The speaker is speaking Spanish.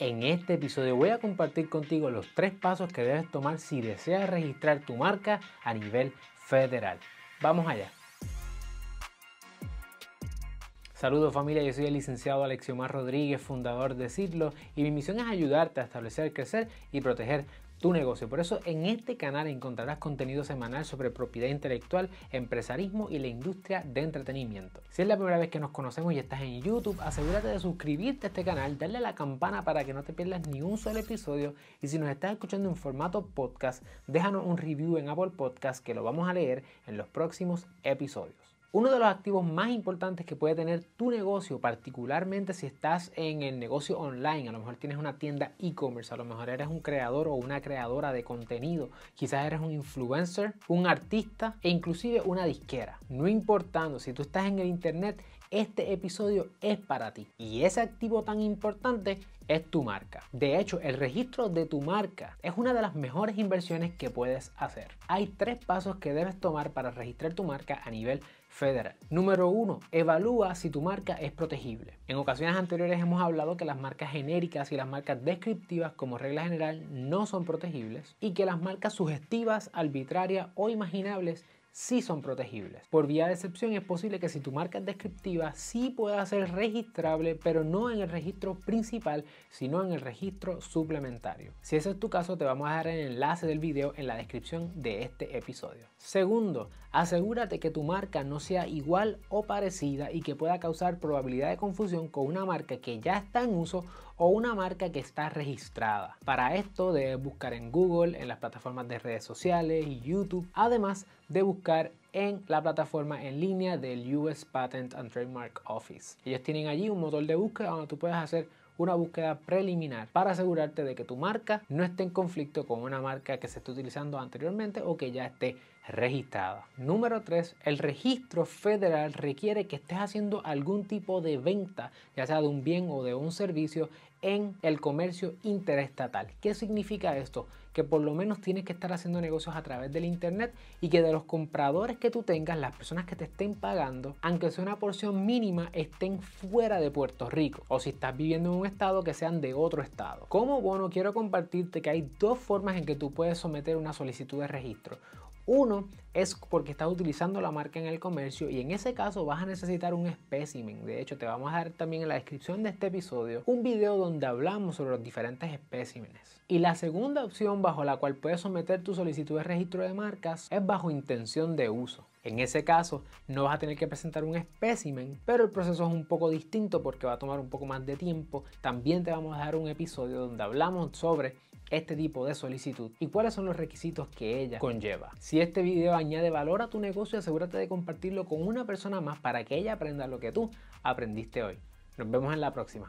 En este episodio voy a compartir contigo los tres pasos que debes tomar si deseas registrar tu marca a nivel federal. Vamos allá. Saludos familia, yo soy el licenciado Alexiomar Rodríguez, fundador de Cirlo, y mi misión es ayudarte a establecer, crecer y proteger tu negocio. Por eso en este canal encontrarás contenido semanal sobre propiedad intelectual, empresarismo y la industria de entretenimiento. Si es la primera vez que nos conocemos y estás en YouTube, asegúrate de suscribirte a este canal, darle a la campana para que no te pierdas ni un solo episodio y si nos estás escuchando en formato podcast, déjanos un review en Apple Podcast que lo vamos a leer en los próximos episodios. Uno de los activos más importantes que puede tener tu negocio, particularmente si estás en el negocio online, a lo mejor tienes una tienda e-commerce, a lo mejor eres un creador o una creadora de contenido, quizás eres un influencer, un artista e inclusive una disquera. No importando si tú estás en el internet, este episodio es para ti. Y ese activo tan importante es tu marca. De hecho, el registro de tu marca es una de las mejores inversiones que puedes hacer. Hay tres pasos que debes tomar para registrar tu marca a nivel federal. Número uno, evalúa si tu marca es protegible. En ocasiones anteriores hemos hablado que las marcas genéricas y las marcas descriptivas como regla general no son protegibles y que las marcas sugestivas, arbitrarias o imaginables sí son protegibles. Por vía de excepción es posible que si tu marca es descriptiva sí pueda ser registrable, pero no en el registro principal, sino en el registro suplementario. Si ese es tu caso, te vamos a dejar el enlace del video en la descripción de este episodio. Segundo, asegúrate que tu marca no sea igual o parecida y que pueda causar probabilidad de confusión con una marca que ya está en uso o una marca que está registrada. Para esto debes buscar en Google, en las plataformas de redes sociales y YouTube, además de buscar en la plataforma en línea del US Patent and Trademark Office. Ellos tienen allí un motor de búsqueda donde tú puedes hacer una búsqueda preliminar para asegurarte de que tu marca no esté en conflicto con una marca que se esté utilizando anteriormente o que ya esté registrada. Número 3. El registro federal requiere que estés haciendo algún tipo de venta, ya sea de un bien o de un servicio, en el comercio interestatal. ¿Qué significa esto? Que por lo menos tienes que estar haciendo negocios a través del Internet y que de los compradores que tú tengas, las personas que te estén pagando, aunque sea una porción mínima, estén fuera de Puerto Rico. O si estás viviendo en un estado, que sean de otro estado. Como bono, quiero compartirte que hay dos formas en que tú puedes someter una solicitud de registro. Uno es porque estás utilizando la marca en el comercio y en ese caso vas a necesitar un espécimen. De hecho, te vamos a dar también en la descripción de este episodio un video donde hablamos sobre los diferentes espécimenes. Y la segunda opción bajo la cual puedes someter tu solicitud de registro de marcas es bajo intención de uso. En ese caso, no vas a tener que presentar un espécimen, pero el proceso es un poco distinto porque va a tomar un poco más de tiempo. También te vamos a dar un episodio donde hablamos sobre este tipo de solicitud y cuáles son los requisitos que ella conlleva. Si este video añade valor a tu negocio, asegúrate de compartirlo con una persona más para que ella aprenda lo que tú aprendiste hoy. Nos vemos en la próxima.